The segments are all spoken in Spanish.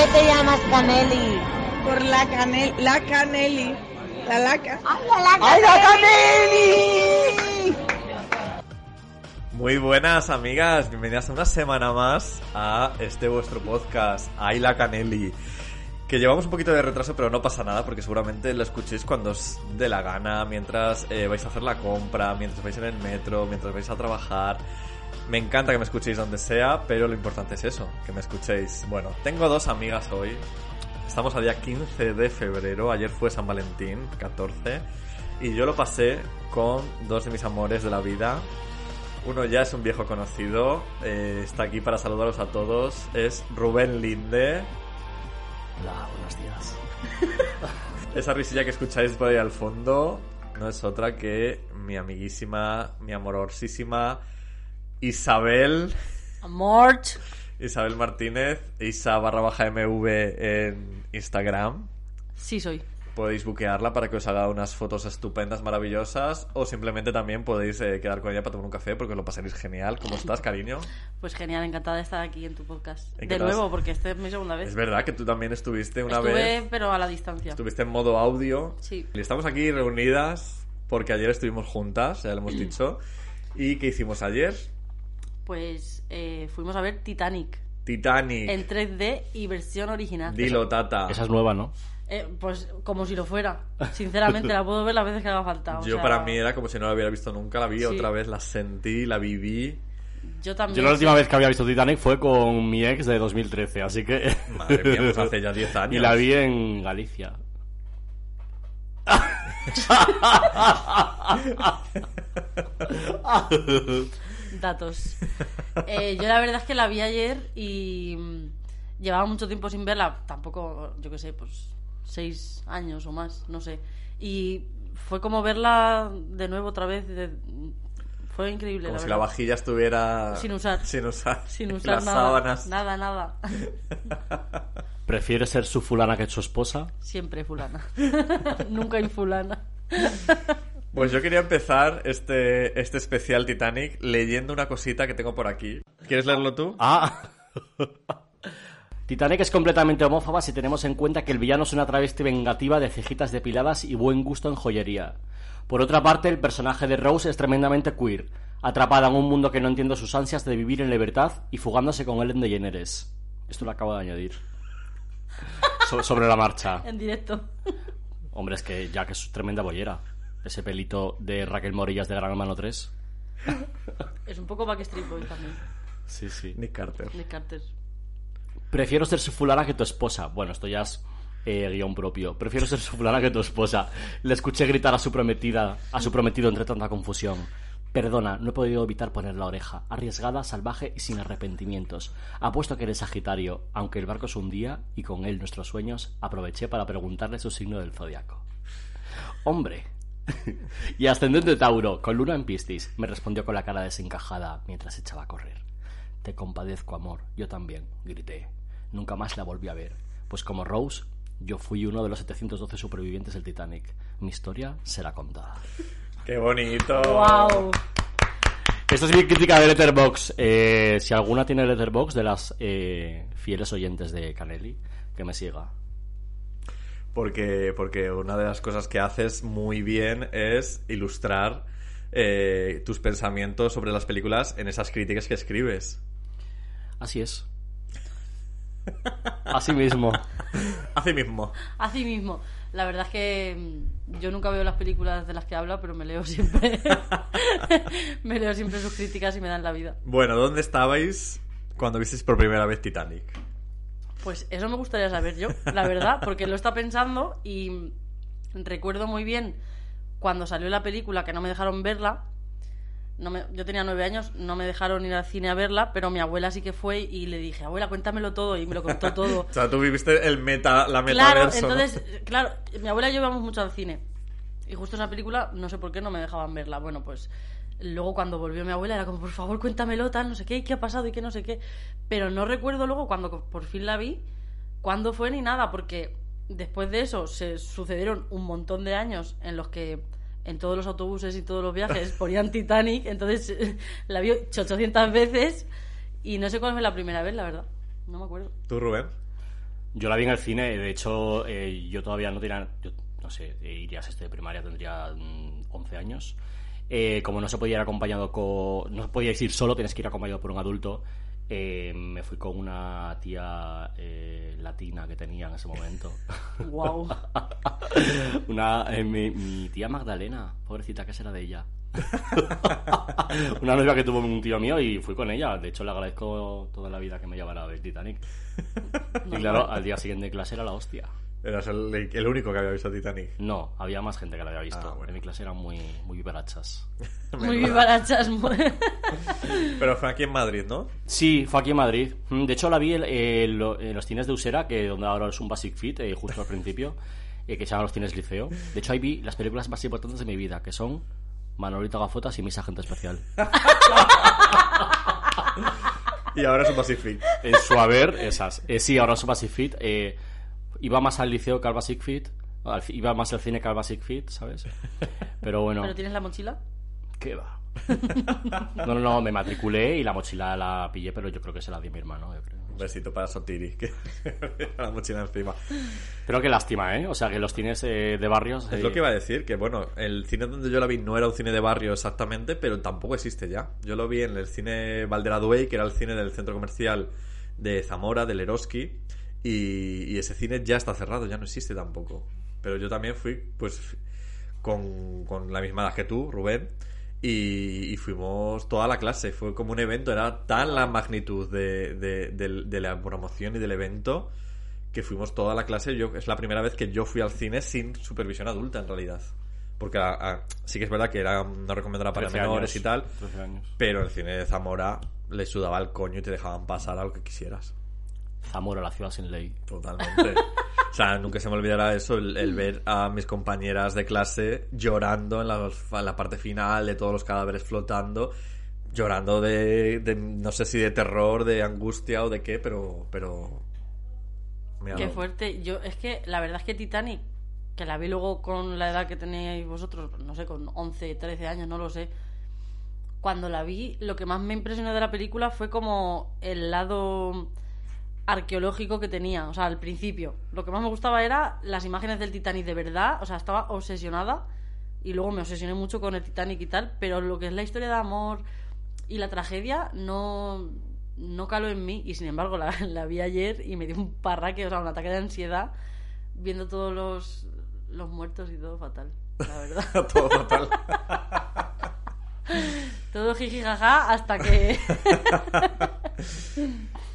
qué te llamas Caneli? Por la canel, la caneli, la laca. ¡Ay, la ¡Ay, la Caneli! Muy buenas amigas, bienvenidas una semana más a este vuestro podcast, Ayla Canelli. Que llevamos un poquito de retraso, pero no pasa nada porque seguramente lo escuchéis cuando os dé la gana, mientras eh, vais a hacer la compra, mientras vais en el metro, mientras vais a trabajar. Me encanta que me escuchéis donde sea, pero lo importante es eso, que me escuchéis. Bueno, tengo dos amigas hoy. Estamos a día 15 de febrero, ayer fue San Valentín, 14, y yo lo pasé con dos de mis amores de la vida, uno ya es un viejo conocido, eh, está aquí para saludaros a todos. Es Rubén Linde. Hola, buenos días. Esa risilla que escucháis por ahí al fondo no es otra que mi amiguísima, mi amorosísima Isabel. Amor. Isabel Martínez, Isa barra baja MV en Instagram. Sí soy. Podéis buquearla para que os haga unas fotos estupendas, maravillosas, o simplemente también podéis eh, quedar con ella para tomar un café porque os lo pasaréis genial. ¿Cómo estás, cariño? Pues genial, encantada de estar aquí en tu podcast. De nuevo, porque esta es mi segunda vez. Es verdad que tú también estuviste una Estuve, vez. pero a la distancia. Estuviste en modo audio. Sí. Y estamos aquí reunidas porque ayer estuvimos juntas, ya lo hemos dicho. ¿Y qué hicimos ayer? Pues eh, fuimos a ver Titanic Titanic. en 3D y versión original. Dilo, Tata. Esa es nueva, ¿no? Eh, pues como si lo fuera. Sinceramente, la puedo ver las veces que haga falta. o Yo sea, para mí era como si no la hubiera visto nunca. La vi Sí. otra vez, la sentí, la viví. Yo también. Yo la última sí. vez que había visto Titanic fue con mi ex de 2013, así que... Madre mía, pues hace ya 10 años. Y la vi en Galicia. Datos. Eh, yo la verdad es que la vi ayer y mm, llevaba mucho tiempo sin verla. Tampoco, yo qué sé, pues seis años o más, no sé. Y fue como verla de nuevo otra vez. de- Fue increíble. Como la si la verdad. vajilla estuviera... Sin usar. Sin usar. Sin usar Las nada. sábanas. Nada, nada. ¿Prefiere ser su fulana que su esposa? Siempre fulana. Nunca infulana. Pues yo quería empezar este, este especial Titanic leyendo una cosita que tengo por aquí. ¿Quieres leerlo tú? Ah. Titanic es completamente homófoba si tenemos en cuenta que el villano es una travesti vengativa de cejitas depiladas y buen gusto en joyería. Por otra parte, el personaje de Rose es tremendamente queer, atrapada en un mundo que no entiende sus ansias de vivir en libertad y fugándose con Ellen DeGeneres. Esto lo acabo de añadir. So- sobre la marcha. En directo. Hombre, es que Jack es tremenda bollera. Ese pelito de Raquel Morillas de Gran Hermano 3. Es un poco Backstreet Boys también. Sí, sí. Nick Carter. Nick Carter. Prefiero ser su fulana que tu esposa. Bueno, esto ya es eh, guion propio. Prefiero ser su fulana que tu esposa. Le escuché gritar a su prometida, a su prometido entre tanta confusión. Perdona, no he podido evitar poner la oreja. Arriesgada, salvaje y sin arrepentimientos. Apuesto que eres Sagitario, aunque el barco se hundía y con él nuestros sueños, aproveché para preguntarle su signo del zodiaco. Hombre. y ascendente Tauro, con luna en Piscis, me respondió con la cara desencajada mientras echaba a correr. Te compadezco, amor. Yo también, grité. Nunca más la volví a ver. Pues como Rose, yo fui uno de los 712 supervivientes del Titanic. Mi historia será contada. ¡Qué bonito! ¡Wow! Esta es mi crítica de Letterbox. Eh, si alguna tiene Letterbox de las eh, fieles oyentes de Canelli, que me siga. Porque, porque una de las cosas que haces muy bien es ilustrar eh, tus pensamientos sobre las películas en esas críticas que escribes. Así es. Así mismo. Así mismo. Así mismo. La verdad es que mm, yo nunca veo las películas de las que habla, pero me leo siempre. me leo siempre sus críticas y me dan la vida. Bueno, ¿dónde estabais cuando visteis por primera vez Titanic? Pues eso me gustaría saber yo, la verdad, porque lo está pensando y recuerdo muy bien cuando salió la película que no me dejaron verla. No me- yo tenía nueve años, no me dejaron ir al cine a verla, pero mi abuela sí que fue y le dije, abuela, cuéntamelo todo, y me lo contó todo. O sea, tú viviste el meta, la Claro, metaverso. ¿no? entonces, claro, mi abuela y yo íbamos mucho al cine. Y justo esa película, no sé por qué no me dejaban verla. Bueno, pues luego cuando volvió mi abuela era como, por favor, cuéntamelo, tal, no sé qué, qué ha pasado y qué no sé qué. Pero no recuerdo luego cuando por fin la vi, cuándo fue ni nada, porque después de eso se sucedieron un montón de años en los que en todos los autobuses y todos los viajes ponían Titanic, entonces la vi 800 veces y no sé cuál fue la primera vez, la verdad. No me acuerdo. ¿Tú, Rubén? Yo la vi en el cine, de hecho, eh, yo todavía no tenía, yo, no sé, eh, iría a sexto de primaria, tendría mm, 11 años. Eh, como no se podía ir acompañado con. No podíais ir solo, tienes que ir acompañado por un adulto. eh, me fui con una tía eh, latina que tenía en ese momento. Wow. Una, eh, mi, mi tía Magdalena, pobrecita, que será de ella? Una novia que tuvo un tío mío y fui con ella. De hecho, le agradezco toda la vida que me llevara a ver Titanic. Y claro, al día siguiente de clase era la hostia. Eras el, el único que había visto Titanic. No, había más gente que la había visto. Ah, bueno. En mi clase eran muy, muy vivarachas. Muy vivarachas. muy- Pero fue aquí en Madrid, ¿no? Sí, fue aquí en Madrid. Mm, De hecho, la vi en, en lo- en los cines de Usera, que donde ahora es un Basic Fit, eh, justo al principio, eh, que se llaman los cines Liceo. De hecho, ahí vi las películas más importantes de mi vida, que son Manolito Gafotas y Mis Agente Especial. Y ahora es un Pacific. En su haber, esas. Eh, sí, ahora son Basic Fit. eh, iba más al liceo que al Basic Fit. Al- Iba más al cine que al Basic Fit, ¿sabes? Pero bueno, ¿Pero tienes la mochila? ¿qué va? No, no, no, me matriculé y la mochila la pillé, pero yo creo que se la di a mi hermano, yo creo. Un besito para Sotiri, que la mochila encima. Pero qué lástima, ¿eh? O sea, que los cines eh, de barrios... Es eh, lo que iba a decir, que bueno, el cine donde yo la vi no era un cine de barrio exactamente, pero tampoco existe ya. Yo lo vi en el cine Valderaduey, que era el cine del centro comercial de Zamora, del Eroski, y, y ese cine ya está cerrado, ya no existe tampoco. Pero yo también fui, pues, con, con la misma edad que tú, Rubén, y, y fuimos toda la clase. Fue como un evento, era tan la magnitud de, de- del- de la promoción y del evento que fuimos toda la clase. Yo, es la primera vez que yo fui al cine sin supervisión adulta, en realidad. Porque a- a- sí que es verdad que era no recomendada para 13 menores años, y tal, 13 años. pero el cine de Zamora le sudaba el coño y te dejaban pasar a lo que quisieras. Zamora, la ciudad sin ley. Totalmente. O sea, nunca se me olvidará eso, el, el ver a mis compañeras de clase llorando en la, en la parte final de todos los cadáveres flotando, llorando de, de- no sé si de terror, de angustia o de qué, pero... pero me Qué fuerte. Yo, es que la verdad es que Titanic, que la vi luego con la edad que teníais vosotros, no sé, con 11, 13 años, no lo sé. Cuando la vi, lo que más me impresionó de la película fue como el lado arqueológico que tenía, o sea, al principio. Lo que más me gustaba era las imágenes del Titanic de verdad, o sea, estaba obsesionada y luego me obsesioné mucho con el Titanic y tal, pero lo que es la historia de amor y la tragedia no, no caló en mí y sin embargo la, la vi ayer y me dio un parraque, o sea, un ataque de ansiedad viendo todos los, los muertos y todo fatal, la verdad. Todo fatal. todo jiji jaja hasta que...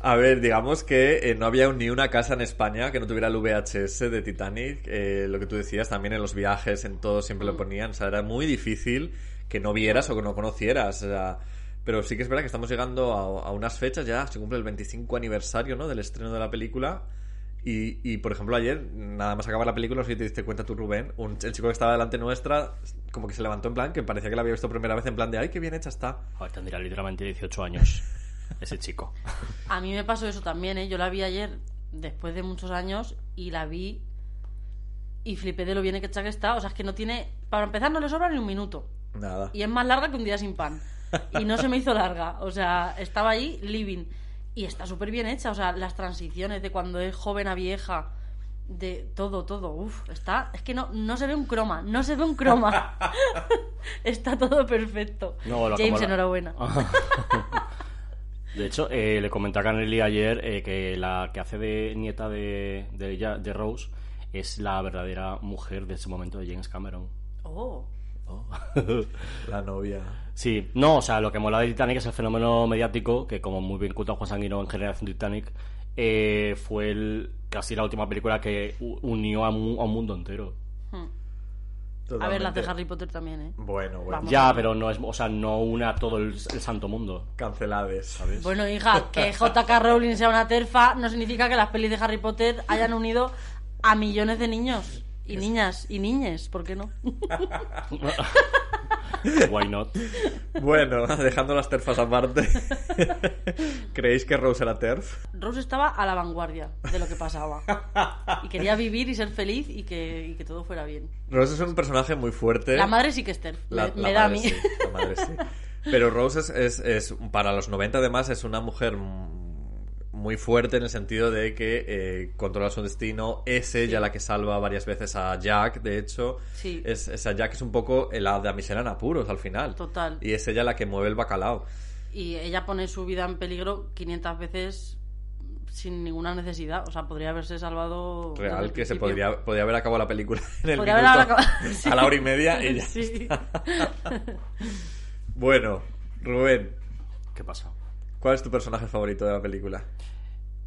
A ver, digamos que eh, no había ni una casa en España que no tuviera el VHS de Titanic. Eh, lo que tú decías, también en los viajes, en todo siempre lo ponían. O sea, era muy difícil que no vieras o que no conocieras. O sea, pero sí que es verdad que estamos llegando a, a unas fechas ya, se cumple el 25 aniversario ¿no? del estreno de la película. Y, y, por ejemplo, ayer, nada más acabar la película, si te diste cuenta tú, Rubén, un- el chico que estaba delante nuestra, como que se levantó en plan, que parecía que la había visto primera vez en plan de, ay, qué bien hecha está. Joder, tendría literalmente 18 años ese chico. A mí me pasó eso también, ¿eh? Yo la vi ayer después de muchos años y la vi y flipé de lo bien hecha que está. O sea, es que no tiene... Para empezar no le sobra ni un minuto. Nada. Y es más larga que un día sin pan. Y no se me hizo larga. O sea, estaba ahí living. Y está súper bien hecha. O sea, las transiciones de cuando es joven a vieja. De todo, todo. Uf, está... Es que no, no se ve un croma. No se ve un croma. está todo perfecto. No, lo- James, la- enhorabuena. De hecho, eh, le comenté a Canelli ayer eh, que la que hace de nieta de, de, ella, de Rose es la verdadera mujer de ese momento de James Cameron. Oh. La novia. Sí, no, o sea, lo que mola de Titanic es el fenómeno mediático, que como muy bien contó Juan Sanguino en Generación Titanic, eh, fue el, casi la última película que unió a, mu- a un mundo entero. A ver, las de. Harry Potter también, ¿eh? Bueno, bueno. Vamos. Ya, pero no es, o sea, no una a todo el, el santo mundo. Cancelades. ¿sabes? Bueno, hija, que J.K. Rowling sea una terfa no significa que las pelis de Harry Potter hayan unido a millones de niños y niñas y niñes, ¿por qué no? Why not? Bueno, dejando las terfas aparte. ¿Creéis que Rose era terf? Rose estaba a la vanguardia de lo que pasaba y quería vivir y ser feliz y que, y que todo fuera bien. Rose es un personaje muy fuerte. La madre sí que es terf, me, La- me la da a mí. sí, la madre sí. Pero Rose es, es- es- para los 90 además, es una mujer muy fuerte en el sentido de que eh, controla su destino. Es ella la que salva varias veces a Jack, de hecho. Sí. Es, esa Jack es un poco la damisela en apuros al final. Total. Y es ella la que mueve el bacalao. Y ella pone su vida en peligro 500 veces sin ninguna necesidad. O sea, podría haberse salvado. Real que se podría, podría haber acabado la película en el Podría minuto, acabado- sí. a la hora y media y ya Sí. Bueno, Rubén, ¿Qué pasa? ¿cuál es tu personaje favorito de la película?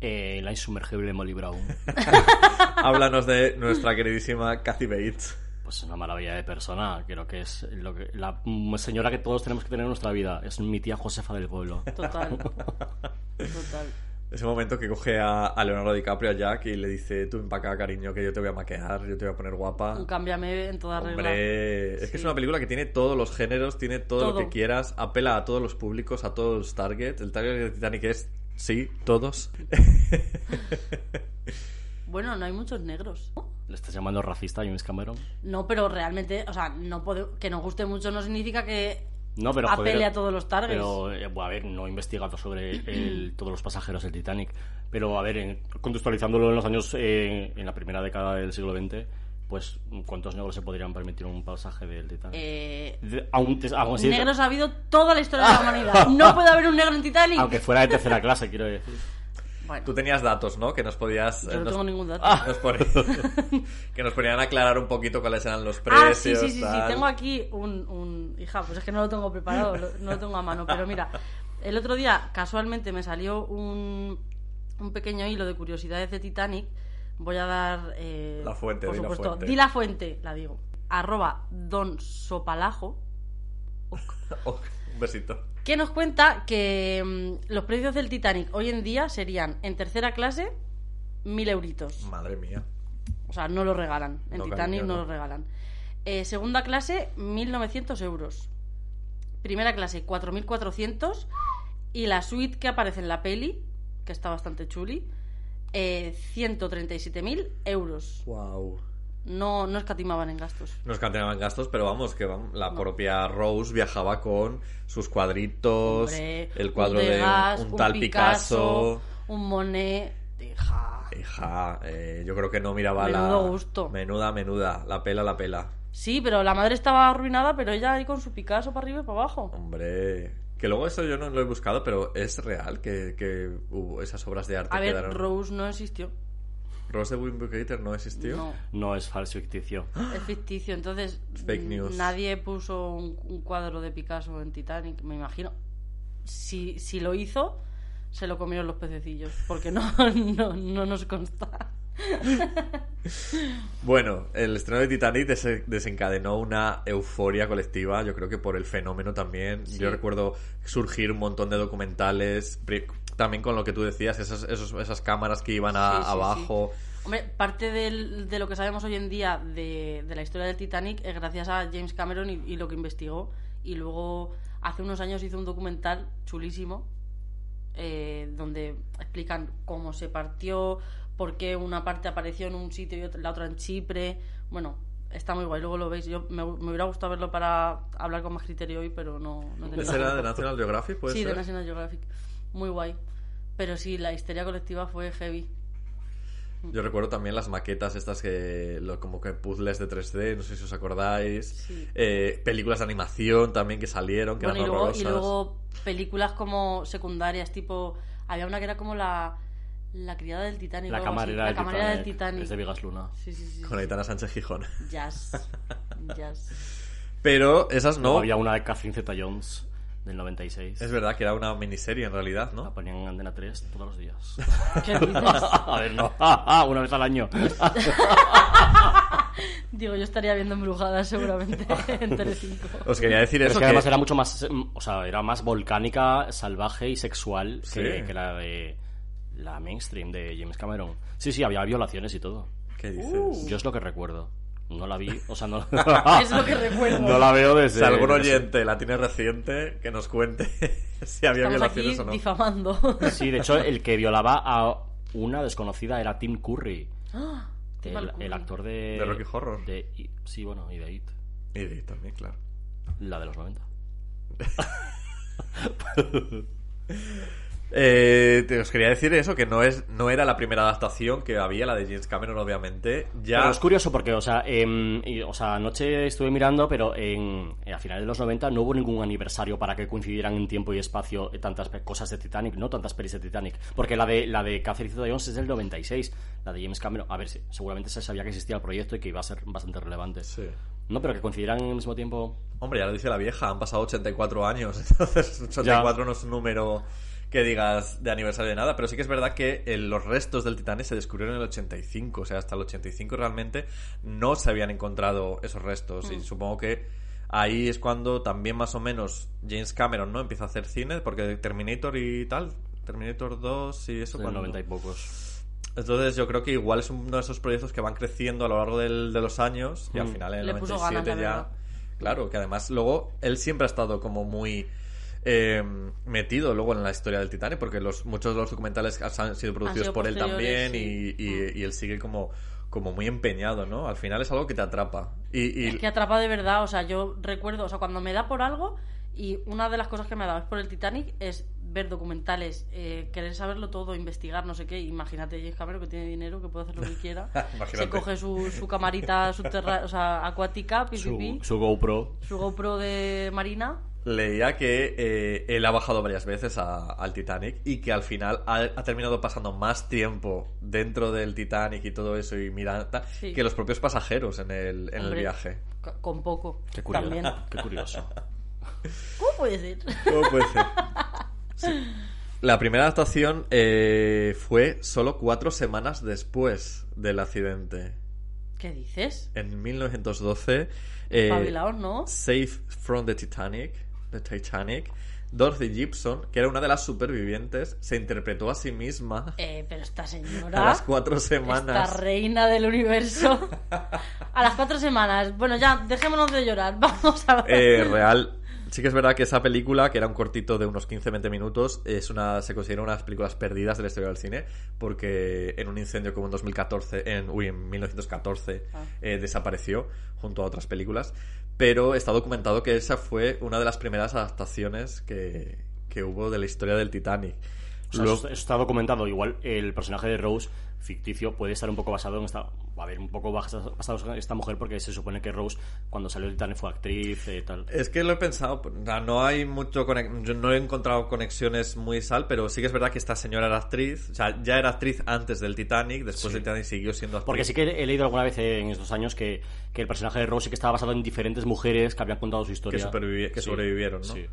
Eh, la insumergible Molly Brown. Háblanos de nuestra queridísima Kathy Bates. Pues una maravilla de persona. Creo que es lo que, la señora que todos tenemos que tener en nuestra vida. Es mi tía Josefa del pueblo. Total. Total. Ese momento que coge a, a Leonardo DiCaprio, a Jack, y le dice, tú empaca, cariño, que yo te voy a maquear, yo te voy a poner guapa. Un cámbiame en toda regla. Hombre, es que es una película que tiene todos los géneros, tiene todo, lo Todo. que quieras, apela a todos los públicos, a todos los targets. El target de Titanic es, sí, todos. Bueno, no hay muchos negros. ¿Le estás llamando racista a James Cameron? No, pero realmente, o sea, no puede- que nos guste mucho no significa que No, pero apele joder, a todos los targets. Pero, eh, bueno, a ver, no he investigado sobre el- todos los pasajeros del Titanic. Pero, a ver, en- contextualizándolo en los años, eh, en la primera década del siglo XX, pues, ¿cuántos negros se podrían permitir un pasaje del Titanic? Eh, De- aún, te- aún así- negros ha habido toda la historia de la humanidad. No puede haber un negro en Titanic. aunque fuera de tercera clase, quiero decir. Bueno, Tú tenías datos, ¿no? Que nos podías... yo eh, no nos- tengo ningún dato. nos pone- que nos ponían a aclarar un poquito cuáles eran los Ah, precios. sí, sí, sí, sí. tal. Tengo aquí un, un- Hija, pues es que no lo tengo preparado, lo- no lo tengo a mano. Pero mira, el otro día casualmente me salió un, un pequeño hilo de curiosidades de Titanic. Voy a dar... eh, La fuente, por di la supuesto. fuente. Di la fuente, la digo. Arroba Don Sopalajo. Oh, un besito. que nos cuenta que mm, los precios del Titanic hoy en día serían en tercera clase mil euritos. Madre mía. O sea, no lo regalan. En No, Titanic cariño, no no. lo regalan. Eh, segunda clase, 1.900 euros. Primera clase, 4.400. Y la suite que aparece en la peli, que está bastante chuli, eh, 137.000 euros. Wow. No, no escatimaban en gastos. Nos canteaban gastos, pero vamos, que vam- la propia Rose viajaba con sus cuadritos, Hombre, el cuadro un de un, un tal Picasso. un Monet. Hija. Hija, eh, yo creo que no miraba la. Menudo gusto. Menuda, menuda. La pela, la pela. Sí, pero la madre estaba arruinada, pero ella ahí con su Picasso para arriba y para abajo. Hombre. Que luego eso yo no lo he buscado, pero es real que, que hubo esas obras de arte A ver, quedaron. Rose no existió. Rose de Wimbledon no existió. No, No es falso ficticio. es ficticio. Entonces, Fake news. nadie puso un, un cuadro de Picasso en Titanic, me imagino. Si, si lo hizo, se lo comieron los pececillos, porque no, no, no nos consta. Bueno, el estreno de Titanic des- desencadenó una euforia colectiva, yo creo que por el fenómeno también. Sí. Yo recuerdo surgir un montón de documentales, también con lo que tú decías, esas, esos- esas cámaras que iban a- Sí, sí, abajo. Hombre, parte del- de lo que sabemos hoy en día de, de la historia del Titanic es gracias a James Cameron y, y lo que investigó. Y luego, hace unos años hizo un documental chulísimo eh, donde explican cómo se partió, por qué una parte apareció en un sitio y otra- la otra en Chipre. Bueno, está muy guay, luego lo veis. Yo me, me hubiera gustado verlo para hablar con más criterio hoy, pero no, no ¿Ese era de. National Geographic? ¿Puede Sí, de ser? National Geographic. Muy guay. Pero sí, la histeria colectiva fue heavy. Yo recuerdo también las maquetas estas que lo- como que puzzles de 3D, no sé si os acordáis. Sí. Eh, películas de animación también que salieron, que Bueno, y eran luego, y horrorosas. luego películas como secundarias, tipo. Había una que era como la. La criada del Titanic. La camarera, La del, camarera Titanic, del Titanic. Es de Vigas Luna. Sí, sí, sí. Con Aitana Sánchez Gijón. Jazz. Jazz. Pero esas no. había una de Catherine Zeta-Jones del 96. Es verdad que era una miniserie en realidad, La ¿no? ponían en Antena 3 todos los días. ¿Qué dices? A ver, no. Una vez al año. Digo, yo estaría viendo embrujadas seguramente en Telecinco. Os quería decir eso es que además que- era mucho más, mm, o sea, era más volcánica, salvaje y sexual Sí. que, que la de la mainstream de James Cameron. Sí, sí, había violaciones y todo. ¿Qué dices? Uh. Yo es lo que recuerdo. No la vi, o sea, no, Es lo que recuerdo. no la veo desde... Si algún oyente la tiene reciente, que nos cuente si había Estamos aquí violaciones o no. difamando. Sí, de hecho, el que violaba a una desconocida era Tim Curry. Tim El, Curry. el actor de... De Rocky Horror. de- sí, bueno, y de It. Y de- también, claro. La de los 90. Eh, te os quería decir eso, que no es no era la primera adaptación que había, la de James Cameron, obviamente. Ya Pero es curioso porque, o sea, y- o sea, anoche estuve mirando, pero en, eh, a finales de los 90 no hubo ningún aniversario para que coincidieran en tiempo y espacio eh, tantas cosas de Titanic, no tantas pelis de Titanic. Porque la de la de Catherine Zeta-Jones es del 96, la de James Cameron, a ver, sí, seguramente se sabía que existía el proyecto y que iba a ser bastante relevante. Sí. No, pero que coincidieran en el mismo tiempo. Hombre, ya lo dice la vieja, han pasado 84 años, entonces 84 no es un número que digas de aniversario de nada, pero sí que es verdad que eh, los restos del Titanic se descubrieron en el 85, o sea, hasta el 85 realmente no se habían encontrado esos restos y supongo que ahí es cuando también más o menos James Cameron no empieza a hacer cine, porque Terminator y tal, Terminator 2 y eso cuando... 90 y pocos. Entonces yo creo que igual es uno de esos proyectos que van creciendo a lo largo del- de los años y al Mm. final en el Le puso 97 ganas, la ya... Claro, que además luego él siempre ha estado como muy eh, metido luego en la historia del Titanic porque los muchos de los documentales han sido producidos sido por él también y, sí. y- y él sigue como, como muy empeñado, ¿no? Al final es algo que te atrapa. Y, y- Es que atrapa de verdad, o sea, yo recuerdo, o sea, cuando me da por algo, y una de las cosas que me ha dado es por el Titanic, es ver documentales, eh, querer saberlo todo, investigar, no sé qué. Imagínate James Cameron que tiene dinero, que puede hacer lo que quiera. Se coge su, su camarita subterránea, o sea, acuática, Su, PPP, su, su GoPro. GoPro de Marina. Leía que eh, él ha bajado varias veces a- al Titanic y que al final ha, ha terminado pasando más tiempo dentro del Titanic y todo eso y mirando Sí. que los propios pasajeros en el, en el viaje. co- Con poco. Qué curioso. También. Qué curioso. ¿Cómo puede ser? ¿Cómo puede ser? Sí. La primera adaptación eh, fue solo cuatro semanas después del accidente. ¿Qué dices? En 1912, eh, Espabilaos, ¿no? Safe from the Titanic, the Titanic, Dorothy Gibson, que era una de las supervivientes, se interpretó a sí misma Eh, pero esta a señora... las cuatro Esta semanas. reina del universo. A las cuatro semanas. Bueno, ya, dejémonos de llorar. Vamos a ver. Eh, real. Sí que es verdad que esa película, que era un cortito de unos 15-20 minutos, es una, se considera una de las películas perdidas de la historia del cine, porque en un incendio como en 2014, en, uy, en 1914, Ah. eh, desapareció junto a otras películas, pero está documentado que esa fue una de las primeras adaptaciones que, que hubo de la historia del Titanic. O sea, Luego- eso, eso está documentado. Igual el personaje de Rose, ficticio, puede estar un poco basado en esta. A ver, un poco basado en esta mujer, porque se supone que Rose, cuando salió el Titanic, fue actriz tal. Es que lo he pensado, no hay mucho yo no he encontrado conexiones muy sal, pero sí que es verdad que esta señora era actriz, o sea, ya era actriz antes del Titanic, después del Titanic siguió siendo actriz. Porque sí que he leído alguna vez en estos años que, que el personaje de Rose sí que estaba basado en diferentes mujeres que habían contado su historia. que, supervivi- que Sí, sobrevivieron, ¿no? Sí.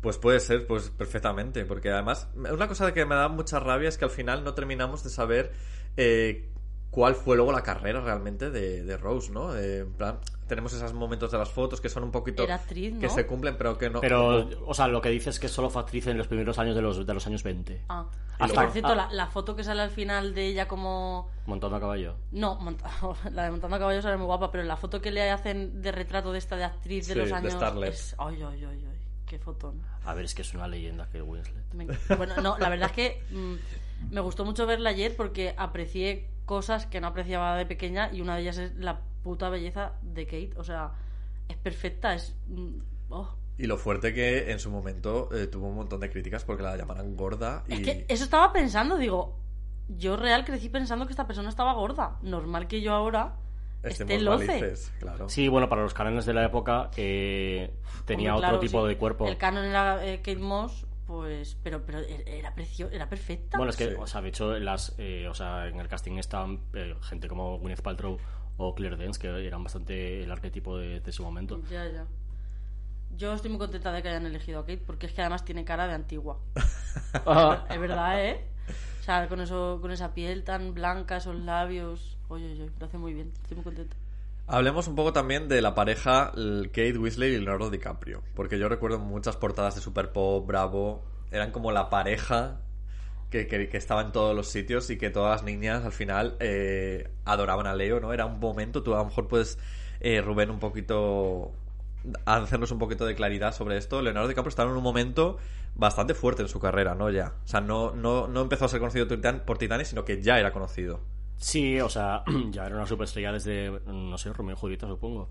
Pues puede ser, pues perfectamente, porque además una cosa que me da mucha rabia es que al final no terminamos de saber eh, cuál fue luego la carrera realmente de, de Rose, ¿no? Eh, en plan, tenemos esos momentos de las fotos que son un poquito Era actriz, que ¿no? se cumplen, pero que no. Pero, o sea, lo que dices es que solo fue actriz en los primeros años de los, de los años 20. Ah. Luego- por cierto, ah. la, la foto que sale al final de ella como... Montando a caballo. No, monta- la de montando a caballo sale muy guapa, pero la foto que le hacen de retrato de esta de actriz de Sí, los de años... Starlet. es... Ay, ay, ay, ay, qué fotón. A ver, es que es una leyenda que Winslet. Me Bueno, no, la verdad es que mm, me gustó mucho verla ayer porque aprecié cosas que no apreciaba de pequeña y una de ellas es la puta belleza de Kate. O sea, es perfecta, es... mm, oh. Y lo fuerte que en su momento eh, tuvo un montón de críticas porque la llamaran gorda y Es que eso estaba pensando, digo, yo real crecí pensando que esta persona estaba gorda. Normal que yo ahora estemos loce. malices, claro. Sí, bueno, para los cánones de la época eh, tenía Hombre, otro claro, tipo sí. de cuerpo. El canon era eh, Kate Moss, pues, pero, pero era precio, era perfecta. Bueno, es que, Sí. o sea, de hecho, en las, eh, o sea, en el casting estaban eh, gente como Gwyneth Paltrow o Claire Danes, que eran bastante el arquetipo de, de su momento. Ya, ya. Yo estoy muy contenta de que hayan elegido a Kate porque es que además tiene cara de antigua. Es verdad, ¿eh? O sea, con, eso, con esa piel tan blanca, esos labios. Hablemos un poco también de la pareja Kate Weasley y Leonardo DiCaprio. Porque yo recuerdo muchas portadas de Super Pop, Bravo. Eran como la pareja que, que, estaba en todos los sitios y que todas las niñas al final eh, adoraban a Leo, ¿no? Era un momento, tú a lo mejor puedes, eh, Rubén, un poquito hacernos un poquito de claridad sobre esto. Leonardo DiCaprio estaba en un momento bastante fuerte en su carrera, ¿no? Ya. O sea, no, no, no empezó a ser conocido por Titanic, sino que ya era conocido. Sí, o sea, ya era una superestrella desde, no sé, Romeo y Julieta, supongo.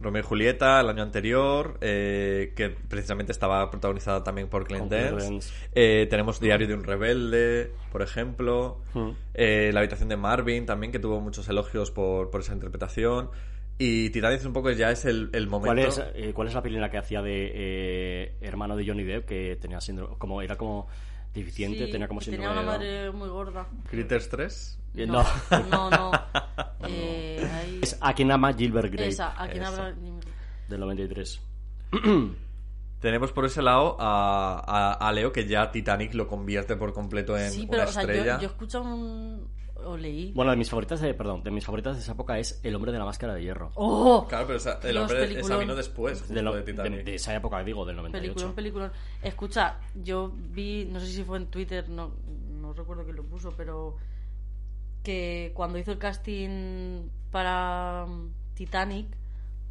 Romeo y Julieta, el año anterior, eh, que precisamente estaba protagonizada también por Clint Dance. Eh, tenemos Diario de un Rebelde, por ejemplo. Hmm. Eh, la habitación de Marvin también, que tuvo muchos elogios por, por esa interpretación. Y Titanic un poco ya es el, el momento... ¿Cuál es, ¿Cuál es la peli en la que hacía de hermano de Johnny Depp que tenía síndrome, como era como deficiente, Sí, tenía como síndrome tenía una de Down? madre muy gorda. Critters 3. Eh, No, no. no, no. Eh, ahí- Es Akinama Gilbert Grape Esa, ni- del 93. Tenemos por ese lado a, a- a Leo, que ya Titanic lo convierte por completo en Sí, pero una o sea, estrella. yo, yo escuché un... o leí... Bueno, de mis favoritas de, perdón, de mis favoritas de esa época es El hombre de la máscara de hierro. ¡Oh! Claro, pero esa- el Dios, hombre esa peliculón. vino después justo de, lo- de Titanic. de- de esa época, digo, del 98. Peliculón, peliculón. Escucha, yo vi, no sé si fue en Twitter, no, no recuerdo quién lo puso, pero que cuando hizo el casting para um, Titanic,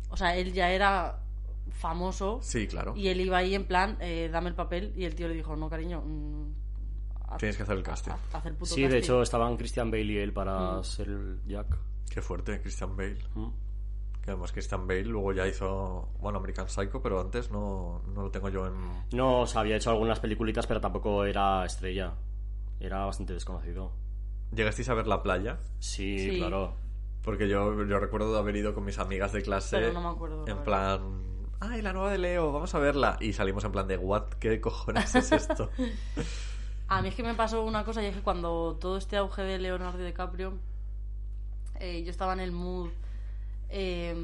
o sea, él ya era famoso Sí, claro. y él iba ahí en plan, eh, dame el papel, y el tío le dijo, no, cariño, mm, Tienes que hacer el casting. haz- haz el puto Sí, de casting". hecho estaban Christian Bale y él para Mm. ser el Jack. Qué fuerte, Christian Bale. Mm. Que además Christian Bale luego ya hizo, bueno, American Psycho, pero antes no, no lo tengo yo en... No, o sea, había hecho algunas peliculitas, pero tampoco era estrella. Era bastante desconocido. ¿Llegasteis a ver La Playa? Sí, Sí. claro. Porque yo, yo recuerdo de haber ido con mis amigas de clase Pero no me acuerdo, en plan... ¡Ay, la nueva de Leo! Vamos a verla. Y salimos en plan de, ¿what? ¿Qué cojones es esto? A mí es que me pasó una cosa y es que cuando todo este auge de Leonardo DiCaprio, eh, yo estaba en el mood eh,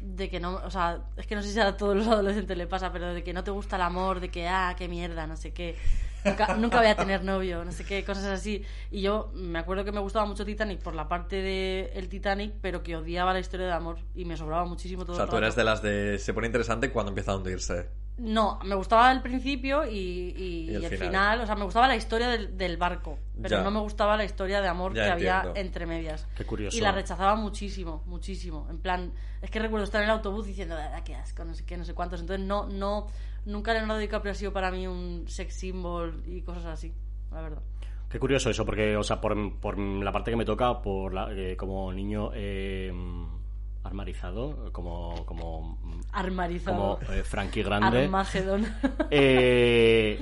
de que no, o sea, es que no sé si a todos los adolescentes le pasa, pero de que no te gusta el amor, de que, ah, qué mierda, no sé qué, nunca, nunca voy a tener novio, no sé qué, cosas así. Y yo me acuerdo que me gustaba mucho Titanic por la parte de el Titanic, pero que odiaba la historia de amor y me sobraba muchísimo todo o sea, el tú rato. de las de... Se pone interesante cuando empieza a hundirse. No, me gustaba al principio y, y- Y el y el final. final. o sea, me gustaba la historia del, del barco, pero Ya. no me gustaba la historia de amor Ya que había entre medias. Qué curioso. Y la rechazaba muchísimo, muchísimo. En plan, es que recuerdo estar en el autobús diciendo, "Ah, qué asco, no sé qué, no sé cuántos. Entonces, no, no, nunca Leonardo DiCaprio ha sido para mí un sex symbol y cosas así, la verdad. Qué curioso eso, porque, o sea, por, por la parte que me toca, por la, eh, como niño eh, armarizado, como, como, Armarizado. como eh, Frankie Grande, Armagedón. eh,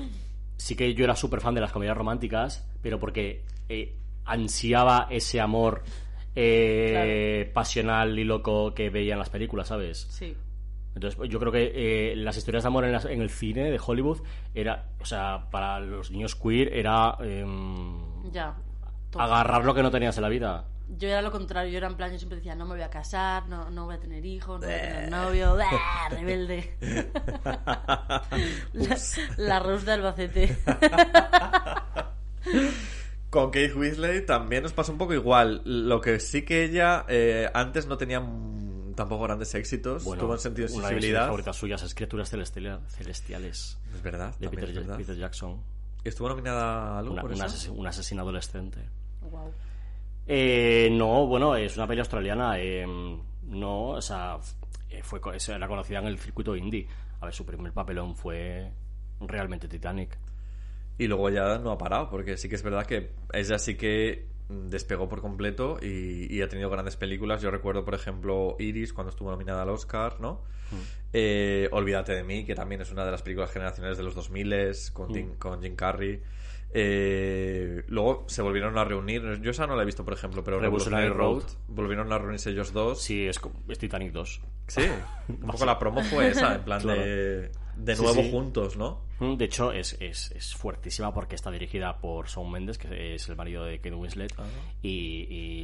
sí que yo era súper fan de las comedias románticas, pero porque eh, ansiaba ese amor eh, pasional y loco que veía en las películas, ¿sabes? sí. Entonces, yo creo que eh, las historias de amor en, las- en el cine de Hollywood era, o sea, para los niños queer era em, Ya. Todo. agarrar lo que no tenías en la vida. Yo era lo contrario, yo era en plan, yo siempre decía, no me voy a casar, no, no voy a tener hijos, no voy a Eh. tener novio, ¡bah! rebelde. la, la Rose de Albacete. Con Kate Winslet también nos pasa un poco igual. Lo que sí que ella eh, antes no tenía mm, tampoco grandes éxitos. Bueno, tuvo en sentido de una sensibilidad. favoritas suyas es Criaturas Celestiales, celestiales Es verdad. de Peter, es verdad. Peter Jackson. ¿Estuvo nominada a algo Una, por una, eso? ases- una asesina adolescente. Wow. Eh, no, bueno, es una peli australiana. eh, no, o sea, eh, fue, era conocida en el circuito indie. A ver, su primer papelón fue realmente Titanic. Y luego ya no ha parado, porque sí que es verdad que ella sí que mm, despegó por completo y, y ha tenido grandes películas. Yo recuerdo, por ejemplo, Iris, cuando estuvo nominada al Oscar, ¿no? Eh, Olvídate de mí, que también es una de las películas generacionales de los 2000 con, Jim, con Jim Carrey. Eh, luego se volvieron a reunir. Yo esa no la he visto, por ejemplo, pero Revolutionary Road. Road. Volvieron a reunirse ellos dos. Sí, es, Titanic 2. Sí, un poco la promo fue esa, en plan Claro. de, de nuevo sí. juntos, ¿no? Mm, De hecho, es, es, es fuertísima porque está dirigida por Shawn Mendes, que es el marido de Kate Winslet, y,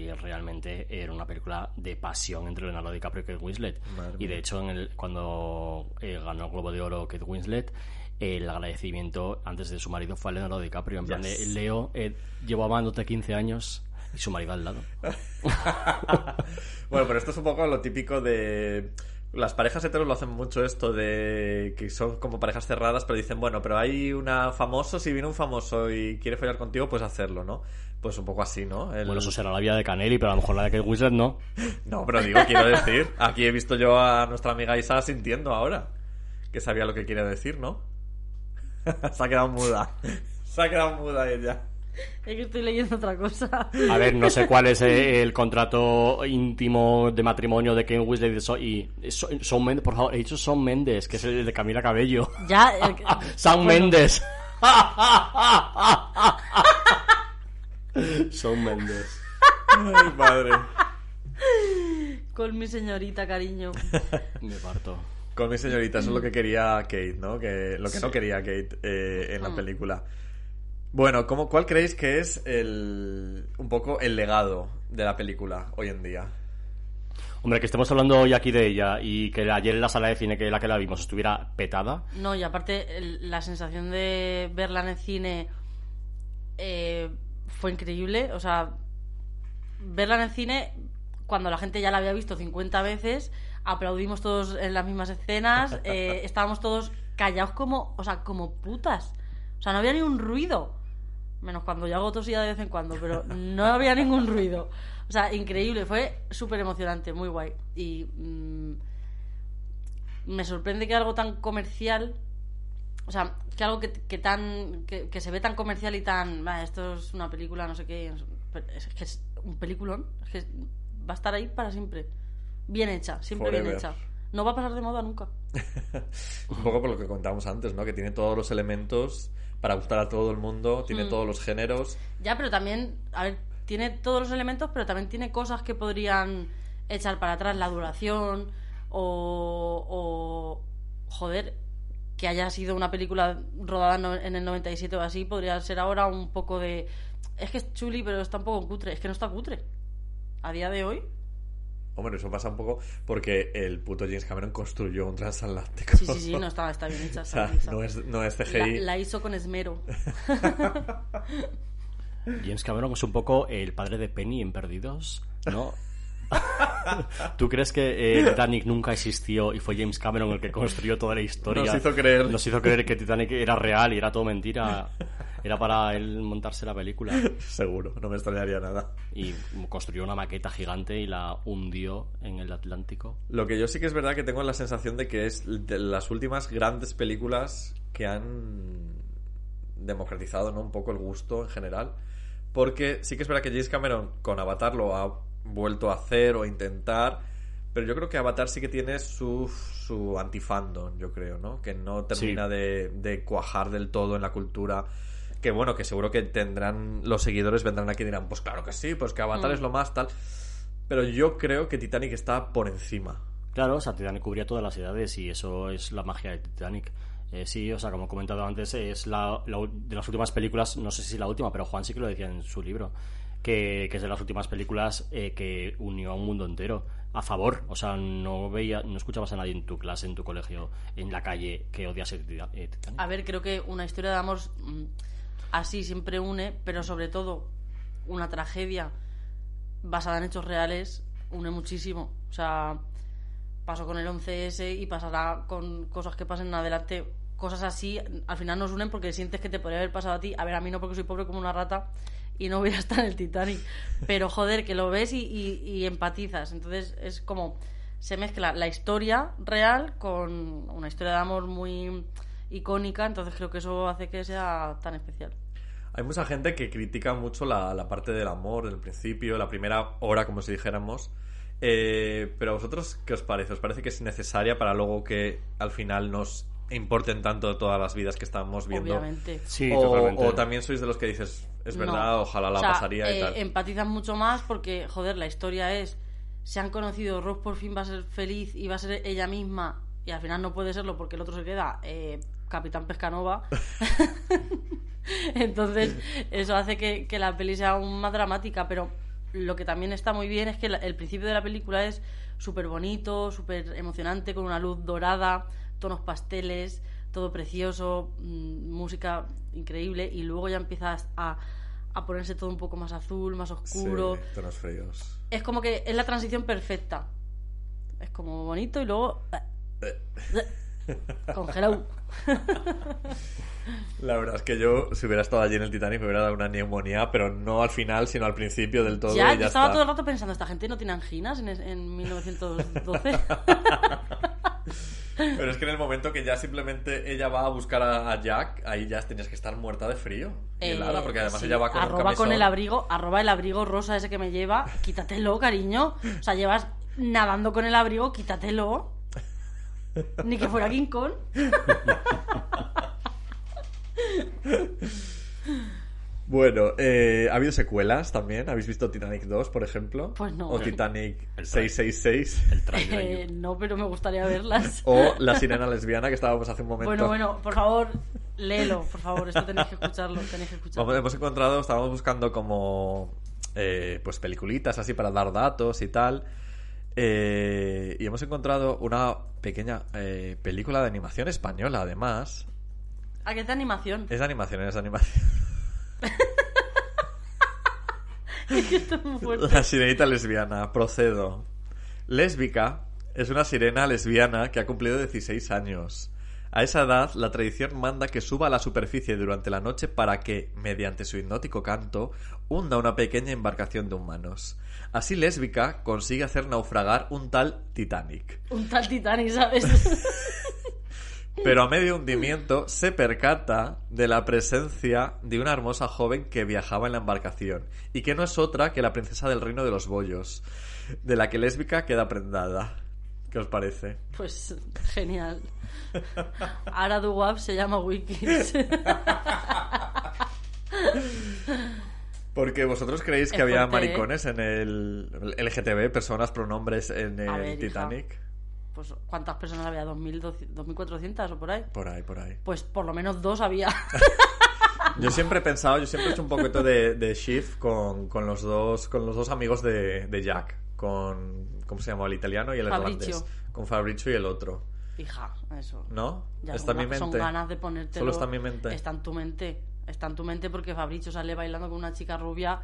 y realmente era una película de pasión entre Leonardo DiCaprio y Kate Winslet. Madre y de hecho, en el- cuando eh, ganó el Globo de Oro Kate Winslet, el agradecimiento antes de su marido fue a Leonardo DiCaprio. En plan, de, Leo, eh, llevo amándote 15 años y su marido al lado. bueno, pero esto es un poco lo típico de... Las parejas heteros lo hacen mucho esto de que son como parejas cerradas, pero dicen, bueno, pero hay una famoso, si viene un famoso y quiere follar contigo, pues hacerlo, ¿no? Pues un poco así, ¿no? El- Bueno, eso será la vida de Canelli, pero a lo mejor la de Kate Winslet no. No, pero digo, quiero decir, aquí he visto yo a nuestra amiga Isa sintiendo ahora, que sabía lo que quiere decir, ¿no? Se ha quedado muda. Se ha quedado muda ella. Es que estoy leyendo otra cosa. A ver, no sé cuál es eh, el contrato íntimo de matrimonio de Ken Weasley y So- Shawn Mendes, por favor, he dicho Shawn Mendes, que es el de Camila Cabello. Ya. el Shawn bueno, Mendes. Shawn Mendes. Ay, madre. Con mi señorita, cariño. Me parto. Con mi señorita, eso es lo que quería Kate, ¿no? Que, lo que no quería Kate eh, en la Mm. película. Bueno, ¿cómo, ¿cuál creéis que es el, un poco el legado de la película hoy en día? Hombre, que estemos hablando hoy aquí de ella y que ayer en la sala de cine que la que la vimos estuviera petada. No, y aparte el- la sensación de verla en el cine eh, fue increíble. O sea, verla en el cine cuando la gente ya la había visto 50 veces, aplaudimos todos en las mismas escenas, eh, estábamos todos callados como, o sea, como putas. O sea, no había ni un ruido. Menos cuando yo hago tosía de vez en cuando, pero no había ningún ruido. O sea, increíble, fue súper emocionante, muy guay. Y mm, me sorprende que algo tan comercial, o sea, que algo que, que tan que, que se ve tan comercial y tan, "Va, esto es una película, no sé qué, es que es un peliculón, es que va a estar ahí para siempre. Bien hecha, siempre bien hecha. No va a pasar de moda nunca. Un poco por lo que contábamos antes, ¿no? Que tiene todos los elementos para gustar a todo el mundo, tiene Mm. todos los géneros. Ya, pero también, a ver, tiene todos los elementos, pero también tiene cosas que podrían echar para atrás la duración o, o joder, que haya sido una película rodada en el 97 o así, podría ser ahora un poco de... Es que es chuli, pero está un poco cutre. Es que no está cutre. A día de hoy. Hombre, eso pasa un poco porque el puto James Cameron construyó un transatlántico. Sí, sí, sí, no está, está bien hecha. O Está sea, bien hecha. no es, no es La, CGI. la hizo con esmero. James Cameron es un poco el padre de Penny en Perdidos, ¿no? ¿Tú crees que eh, Titanic nunca existió y fue James Cameron el que construyó toda la historia? Nos hizo creer. Nos hizo creer que Titanic era real y era todo mentira. Era para él montarse la película. Seguro, no me extrañaría nada. Y construyó una maqueta gigante y la hundió en el Atlántico. Lo que yo sí que es verdad que tengo la sensación de que es de las últimas grandes películas que han democratizado ¿no? un poco el gusto en general. Porque sí que es verdad que James Cameron con Avatar lo ha vuelto a hacer o a intentar. Pero yo creo que Avatar sí que tiene su, su antifandom, yo creo, ¿no? Que no termina Sí. de, de cuajar del todo en la cultura. Que bueno, que seguro que tendrán los seguidores, vendrán aquí y dirán, pues claro que sí, pues que Avatar Mm. es lo más tal. Pero yo creo que Titanic está por encima. Claro, o sea, Titanic cubría todas las edades y eso es la magia de Titanic. Eh, sí, o sea, como he comentado antes, es la, de las últimas películas, no sé si la última, pero Juan sí que lo decía en su libro, que, que es de las últimas películas eh, que unió a un mundo entero a favor. O sea, no veía, no escuchabas a nadie en tu clase, en tu colegio, en la calle que odiase eh, Titanic. A ver, creo que una historia de amor mm, así siempre une, pero sobre todo una tragedia basada en hechos reales une muchísimo. O sea, pasó con el 11S y pasará con cosas que pasen en adelante. Cosas así al final nos unen porque sientes que te podría haber pasado a ti. A ver, a mí no porque soy pobre como una rata y no voy a estar en el Titanic. Pero joder, que lo ves y, y- y empatizas. Entonces es como se mezcla la historia real con una historia de amor muy icónica. Entonces creo que eso hace que sea tan especial. Hay mucha gente que critica mucho la, la parte del amor del principio, la primera hora, como si dijéramos. Eh, pero a vosotros, ¿qué os parece? ¿Os parece que es necesaria para luego que al final nos importen tanto todas las vidas que estamos viendo? Obviamente. Sí, o, totalmente. o también sois de los que dices, es No. verdad, ojalá la O sea, pasaría y eh, tal. Empatizan mucho más porque, joder, la historia es: se han conocido, Ross por fin va a ser feliz y va a ser ella misma, y al final no puede serlo porque el otro se queda eh, Capitán Pescanova. Entonces, eso hace que, que la peli sea aún más dramática, pero lo que también está muy bien es que la- el principio de la película es súper bonito, súper emocionante, con una luz dorada, tonos pasteles, todo precioso, mm, música increíble, y luego ya empiezas a, a ponerse todo un poco más azul, más oscuro. Sí, tonos fríos. Es como que es la transición perfecta. Es como bonito y luego... Congelado. La verdad es que yo, si hubiera estado allí en el Titanic, me hubiera dado una neumonía, pero no al final, sino al principio del todo. Ya, y yo ya estaba está. todo el rato pensando, ¿esta gente no tiene anginas en, en 1912? Pero es que en el momento que ya simplemente ella va a buscar a, a Jack, ahí ya tenías que estar muerta de frío. Y Eh, helada, porque además sí, ella va con un arroba camisón. con el abrigo, arroba el abrigo rosa ese que me lleva, quítatelo, cariño. O sea, llevas nadando con el abrigo, quítatelo. Ni que fuera King Kong. Bueno, eh, ha habido secuelas también. ¿Habéis visto Titanic 2, por ejemplo? Pues no. O Titanic El tra- 666. El trailer. Eh, no, pero me gustaría verlas. O La sirena lesbiana que estábamos hace un momento. Bueno, bueno, por favor, léelo, por favor, esto tenéis que escucharlo, tenéis que escucharlo. Vamos, hemos encontrado, estábamos buscando como eh, pues peliculitas así para dar datos y tal. Eh, y hemos encontrado una pequeña eh, película de animación española, además. ¿A qué es de animación? Es de animación, es de animación. Esto es muy fuerte. La sirenita lesbiana, procedo. Lésbica es una sirena lesbiana que ha cumplido 16 años. A esa edad, la tradición manda que suba a la superficie durante la noche para que, mediante su hipnótico canto, hunda una pequeña embarcación de humanos. Así Lésbica consigue hacer naufragar un tal Titanic. Un tal Titanic, ¿sabes? Pero a medio hundimiento se percata de la presencia de una hermosa joven que viajaba en la embarcación y que no es otra que la princesa del reino de los bollos, de la que lésbica queda prendada. ¿Qué os parece? Pues genial. Ahora Duwap se llama Wikis. Porque vosotros creéis que Es había fuerte, ¿eh? maricones en el LGTB, personas, pronombres en el hija. Pues ¿cuántas personas había? ¿2.200, ¿2.400 o por ahí? Por ahí, por ahí. Pues por lo menos dos había. Yo siempre he pensado, yo siempre he hecho un poquito de, de shift con, con los dos con los dos amigos de, de Jack, con ¿cómo se llama? El italiano y el Fabricio. irlandés, con Fabricio y el otro, Hija, eso. ¿no? Ya está en mi ga- son mente. ganas de ponértelo. Solo está en mi mente. Está en tu mente. Está en tu mente porque Fabricio sale bailando con una chica rubia.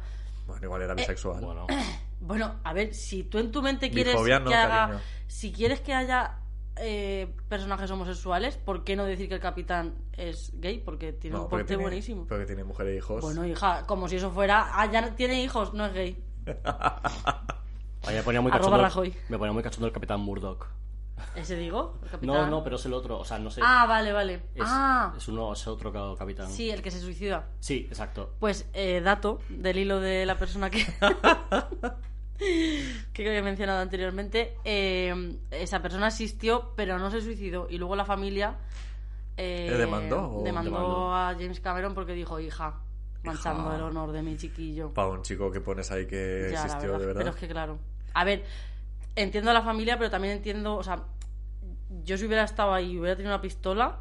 Bueno, igual Eh, era bisexual. Bueno, Bueno, a ver, si tú en tu mente quieres Bifobia no, que haga. cariño. Si quieres que haya eh, personajes homosexuales, ¿por qué no decir que el capitán es gay? Porque tiene No, un porte tiene, buenísimo. Porque tiene mujer e hijos. Bueno, hija, como si eso fuera. Ah, ya no- tiene hijos, no es gay. me ponía muy cachondo. Me ponía muy cachondo el capitán Murdoch. ¿Ese digo? ¿El capitán? No, no, pero es el otro. O sea, no sé. Ah, vale, vale. es, ah, es uno, es otro ca- capitán. sí, el que se suicida. Sí, exacto. Pues, eh, dato del hilo de la persona que. que he mencionado anteriormente. eh, esa persona asistió, pero no se suicidó. Y luego la familia. eh, ¿Le demandó o- demandó demandó? a James Cameron porque dijo, hija, manchando Hija. el honor de mi chiquillo. Para un chico que pones ahí que Ya, existió de verdad. Pero es que claro. A ver, entiendo a la familia, pero también entiendo, o sea, yo si hubiera estado ahí y hubiera tenido una pistola,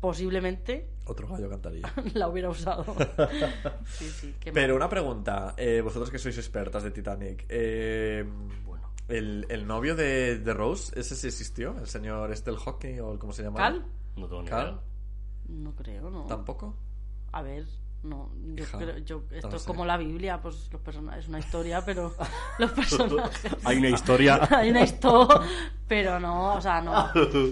posiblemente Otro gallo cantaría. la hubiera usado. sí, sí, qué Pero mal. una pregunta, eh, vosotros que sois expertas de Titanic, eh, Bueno. el, el novio de, de Rose, ¿ese sí existió? ¿El señor Estel Hockey o cómo se llama? ¿Cal? No tengo ni ¿Cal? idea. No creo, ¿no? ¿Tampoco? A ver, no. Yo Hija, creo, yo, esto no es sé. como la Biblia, pues los personajes, es una historia, pero los personajes. Hay una historia. Hay una historia, pero no, o sea, no.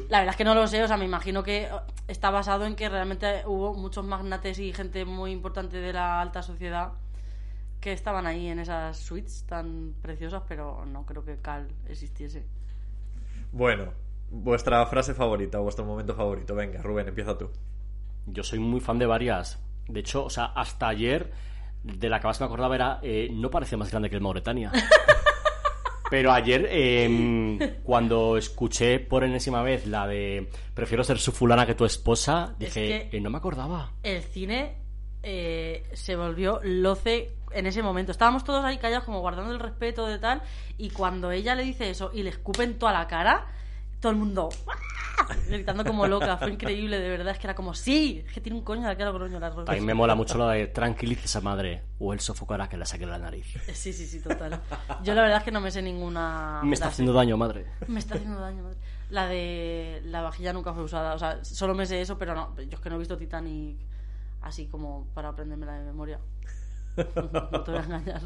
La verdad es que no lo sé, o sea, me imagino que está basado en que realmente hubo muchos magnates y gente muy importante de la alta sociedad que estaban ahí en esas suites tan preciosas, pero no creo que Cal existiese. Bueno, vuestra frase favorita, vuestro momento favorito. Venga, Rubén, empieza tú. Yo soy muy fan de varias. De hecho, o sea, hasta ayer, de la que más me acordaba era, eh, no parece más grande que el Mauretania. Pero ayer, eh, cuando escuché por enésima vez la de prefiero ser su fulana que tu esposa, Es dije, que- eh, no me acordaba. El cine eh, se volvió loce en ese momento. Estábamos todos ahí callados como guardando el respeto de tal y cuando ella le dice eso y le escupen toda la cara, todo el mundo ¡ah! gritando como loca. Fue increíble, de verdad. Es que era como, sí, es que tiene un coño de aquí a lo groño las También me mola mucho la de tranquilice esa madre o él sofocará que la saque de la nariz. Sí, sí, sí, total. Yo la verdad es que no me sé ninguna. Me está frase. haciendo daño, madre. Me está haciendo daño, madre. La de la vajilla nunca fue usada. O sea, solo me sé eso, pero no. Yo es que no he visto Titanic así como para aprendérmela de memoria. No te voy a engañar.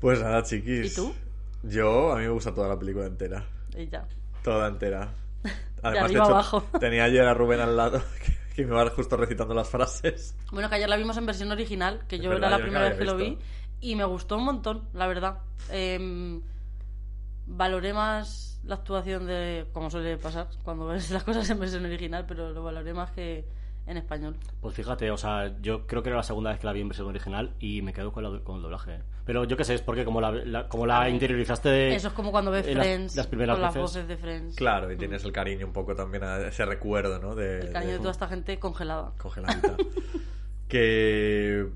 Pues nada, chiquis. ¿Y tú? Yo, a mí me gusta toda la película entera. Y ya. Toda entera. Además, de hecho, abajo. tenía ayer a Rubén al lado que, que me iba justo recitando las frases. Bueno, que ayer la vimos en versión original, que yo verdad, era la yo primera vez que lo vi. Y me gustó un montón, la verdad. Em, valoré más la actuación de. como suele pasar cuando ves las cosas en versión original, pero lo valoré más que en español. Pues fíjate, o sea, yo creo que era la segunda vez que la vi en versión original y me quedo con, la- con el doblaje. Pero yo qué sé, es porque como la, la- como la interiorizaste... Eso es como cuando ves eh, las- Friends las primeras con las veces. voces de Friends. Claro, y tienes el cariño un poco también a ese recuerdo, ¿no? De, El cariño de de- toda esta gente congelada. congeladita. que...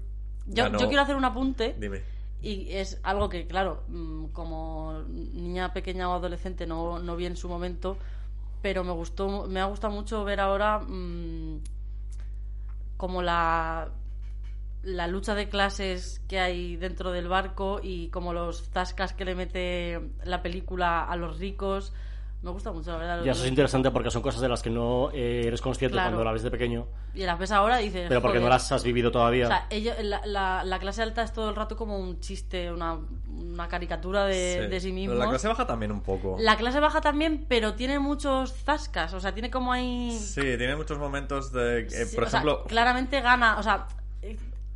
Yo, ganó- yo quiero hacer un apunte. Dime. Y es algo que, claro, mm, como niña pequeña o adolescente no, no vi en su momento, pero me gustó, me ha gustado mucho ver ahora mm, como la, la lucha de clases que hay dentro del barco y como los zascas que le mete la película a los ricos. Me gusta mucho, la verdad. Y eso es interesante porque son cosas de las que no eh, eres consciente Claro. cuando la ves de pequeño, Y las ves ahora y dices. pero porque no "Joder". las has vivido todavía. O sea, ellos, la, la- la clase alta es todo el rato como un chiste, una, una caricatura de de sí, Pero mismos. la clase baja también un poco. La clase baja también, pero tiene muchos zascas. O sea, tiene como ahí. Sí, tiene muchos momentos de... eh, Sí, por o sea, ejemplo... claramente gana. O sea,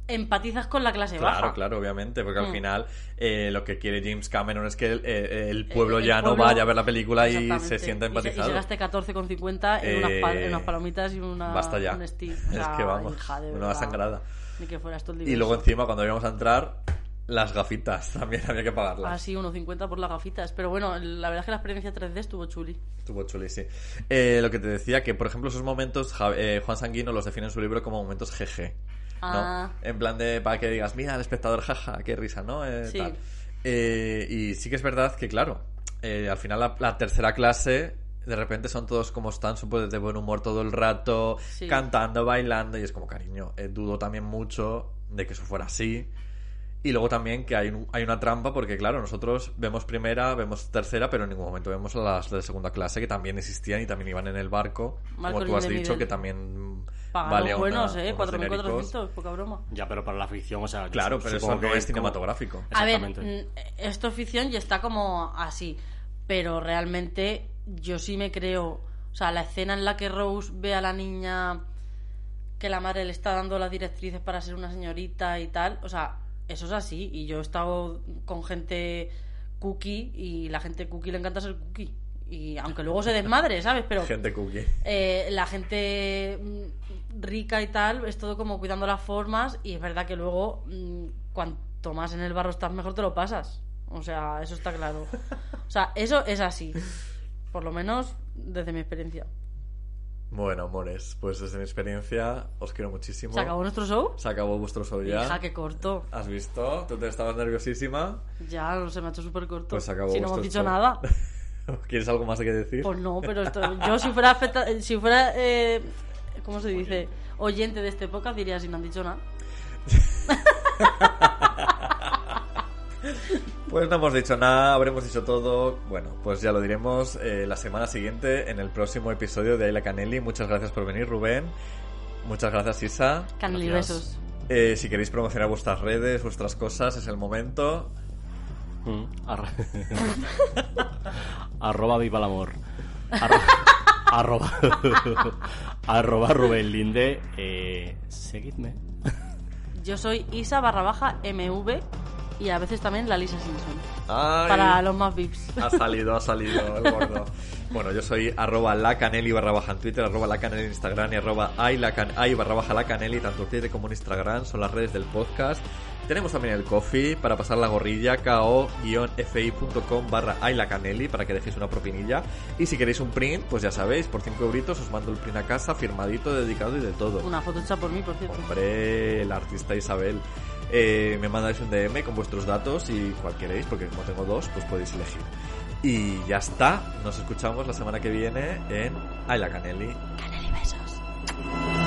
empatizas con la clase Claro, baja. claro, obviamente, porque al Mm. final eh, lo que quiere James Cameron es que el, eh, el pueblo El ya no pueblo- vaya a ver la película y se sienta Y se- empatizado. Y se gaste 14,50 en, unas pal- Eh, en unas palomitas y una, Basta ya. un Steve. O es que vamos, hija, de una sangrada. Ni que fuera esto el Y luego encima, cuando íbamos a entrar, las gafitas también había que pagarlas. Ah, sí, 1,50 por las gafitas. Pero bueno, la verdad es que la experiencia 3D estuvo chuli. Estuvo chuli, sí. Eh, lo que te decía, que por ejemplo esos momentos, eh, Juan Sanguino los define en su libro como momentos GG. ¿No? Ah. En plan de, para que digas, mira, el espectador, jaja, qué risa, ¿no? Eh, Sí. tal. Eh, y sí que es verdad que, claro, eh, al final la, la tercera clase, de repente son todos como están, súper de buen humor todo el rato, Sí. cantando, bailando, y es como, cariño, eh, dudo también mucho de que eso fuera así. Y luego también que hay, un- hay una trampa porque, claro, nosotros vemos primera, vemos tercera, pero en ningún momento vemos a las de segunda clase que también existían y también iban en el barco, como tú has dicho, que también valía buenos, una- ¿eh? unos 4.400, dinericos. poca broma. Ya, pero para la ficción, o sea... Claro, pero eso no que es como- cinematográfico. A ver, Exactamente. mm, esto es ficción y está como así. Pero realmente yo sí me creo. O sea, la escena en la que Rose ve a la niña que la madre le está dando las directrices para ser una señorita y tal. O sea, eso es así. Y yo he estado con gente cookie y la gente cookie le encanta ser cookie. Y aunque luego se desmadre, ¿sabes? Pero Gente cookie. eh, la gente mm, rica y tal es todo como cuidando las formas y es verdad que luego mm, cuanto más en el barro estás mejor te lo pasas o sea eso está claro o sea eso es así por lo menos desde mi experiencia Bueno, amores, pues desde mi experiencia os quiero muchísimo. se acabó nuestro show Se acabó vuestro show ya. hija que corto ¿Has visto? Tú te estabas nerviosísima. ya no se me ha hecho súper corto Pues se acabó si no hemos dicho show. nada ¿Quieres algo más que decir? pues no pero esto, yo si fuera afecta- si fuera eh, cómo se dice oyente de este podcast diría si no han dicho nada Pues no hemos dicho nada, habremos dicho todo. Bueno, pues ya lo diremos eh, la semana siguiente en el próximo episodio de Ayla Canelli. Muchas gracias por venir, Rubén. Muchas gracias, Isa. Canel y Gracias. besos Eh, si queréis promocionar vuestras redes, vuestras cosas, es el momento. Mm, arro- arroba viva el amor. Arro- arroba, arroba Rubén Linde. Eh, seguidme. Yo soy Isa barra baja MV y a veces también la Lisa Simpson. Ay, Para los más VIPs. Ha salido, ha salido el gordo. Bueno, yo soy arroba lacaneli barra baja en Twitter, arroba lacaneli en Instagram y arroba ay barra baja lacaneli, tanto en Twitter como en Instagram, son las redes del podcast. Tenemos también el coffee para pasar la gorrilla, ko-fi.com barra ay lacaneli para que dejéis una propinilla. Y si queréis un print, pues ya sabéis, por 5 euritos os mando el print a casa, firmadito, dedicado y de todo. Una foto hecha por mí, por cierto. Hombre, la artista Isabel. Eh, me mandáis un DM con vuestros datos y cual queréis, porque como tengo dos, pues podéis elegir. Y ya está. Nos escuchamos la semana que viene en Ay la Canelli. Canel y besos.